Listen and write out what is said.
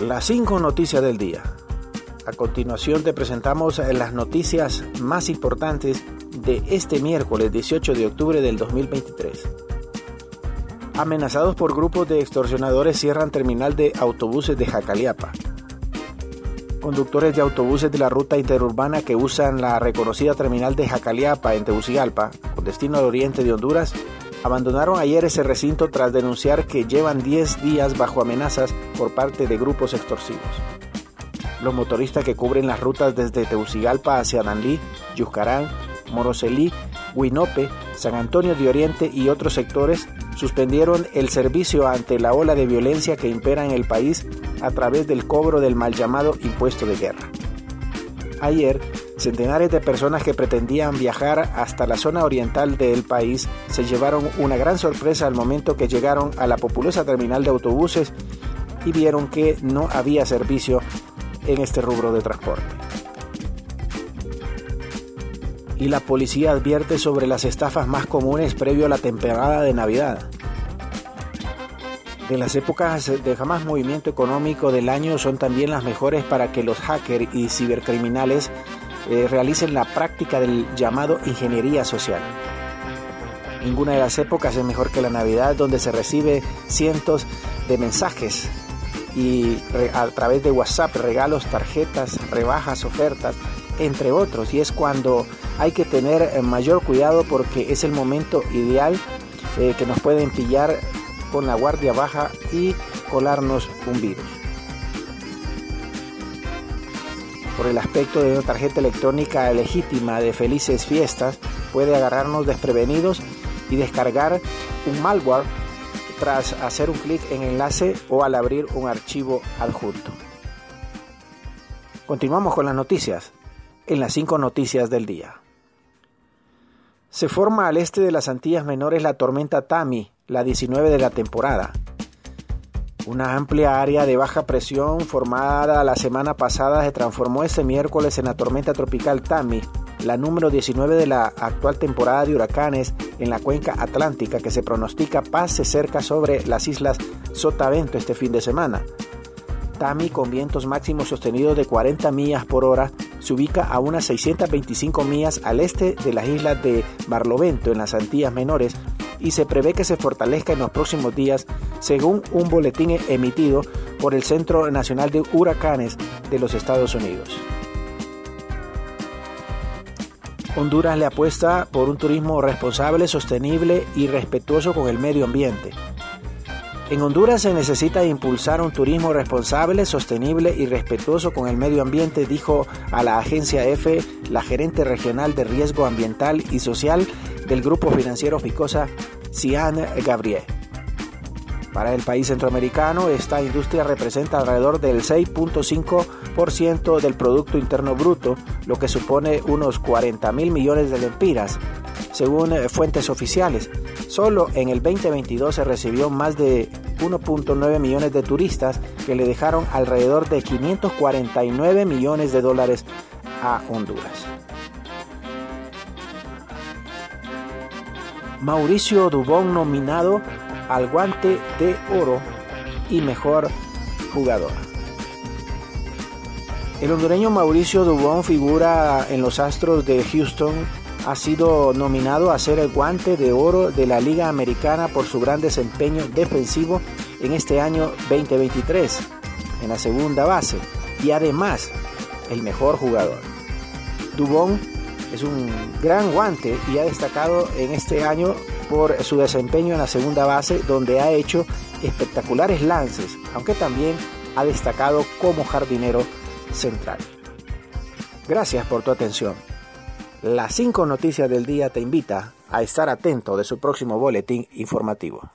Las cinco noticias del día. A continuación te presentamos las noticias más importantes de este miércoles 18 de octubre del 2023. Amenazados por grupos de extorsionadores cierran terminal de autobuses de Jacaliapa. Conductores de autobuses de la ruta interurbana que usan la reconocida terminal de Jacaliapa en Tegucigalpa, con destino al oriente de Honduras, abandonaron ayer ese recinto tras denunciar que llevan 10 días bajo amenazas por parte de grupos extorsivos. Los motoristas que cubren las rutas desde Tegucigalpa hacia Danlí, Yuscarán, Moroselí, Huinope, San Antonio de Oriente y otros sectores suspendieron el servicio ante la ola de violencia que impera en el país a través del cobro del mal llamado impuesto de guerra. Ayer, centenares de personas que pretendían viajar hasta la zona oriental del país se llevaron una gran sorpresa al momento que llegaron a la populosa terminal de autobuses y vieron que no había servicio en este rubro de transporte. Y la policía advierte sobre las estafas más comunes previo a la temporada de Navidad. De las épocas de jamás movimiento económico del año son también las mejores para que los hackers y cibercriminales eh, realicen la práctica del llamado ingeniería social. Ninguna de las épocas es mejor que la Navidad, donde se recibe cientos de mensajes y a través de WhatsApp, regalos, tarjetas, rebajas, ofertas, entre otros. Y es cuando hay que tener eh, mayor cuidado porque es el momento ideal eh, que nos pueden pillar con la guardia baja y colarnos un virus. Por el aspecto de una tarjeta electrónica legítima de felices fiestas, puede agarrarnos desprevenidos y descargar un malware tras hacer un clic en enlace o al abrir un archivo adjunto. Continuamos con las noticias, en las cinco noticias del día. Se forma al este de las Antillas Menores la tormenta Tami, la 19 de la temporada. Una amplia área de baja presión formada la semana pasada se transformó este miércoles en la tormenta tropical Tami, la número 19 de la actual temporada de huracanes en la cuenca atlántica que se pronostica pase cerca sobre las islas Sotavento este fin de semana. Tami, con vientos máximos sostenidos de 40 millas por hora, se ubica a unas 625 millas al este de las islas de Barlovento, en las Antillas Menores, y se prevé que se fortalezca en los próximos días, según un boletín emitido por el Centro Nacional de Huracanes de los Estados Unidos. Honduras le apuesta por un turismo responsable, sostenible y respetuoso con el medio ambiente. En Honduras se necesita impulsar un turismo responsable, sostenible y respetuoso con el medio ambiente, dijo a la agencia EFE la gerente regional de riesgo ambiental y social del grupo financiero Ficosa, Cian Gabriel. Para el país centroamericano, esta industria representa alrededor del 6.5% del Producto Interno Bruto, lo que supone unos 40 mil millones de lempiras, según eh, fuentes oficiales. Solo en el 2022 se recibió más de 1.9 millones de turistas que le dejaron alrededor de 549 millones de dólares a Honduras. Mauricio Dubón nominado al guante de oro y mejor jugador. El hondureño Mauricio Dubón figura en los Astros de Houston. Ha sido nominado a ser el guante de oro de la Liga Americana por su gran desempeño defensivo en este año 2023 en la segunda base y además el mejor jugador. Dubón es un gran guante y ha destacado en este año por su desempeño en la segunda base donde ha hecho espectaculares lances, aunque también ha destacado como jardinero central. Gracias por tu atención. Las cinco noticias del día te invita a estar atento de su próximo boletín informativo.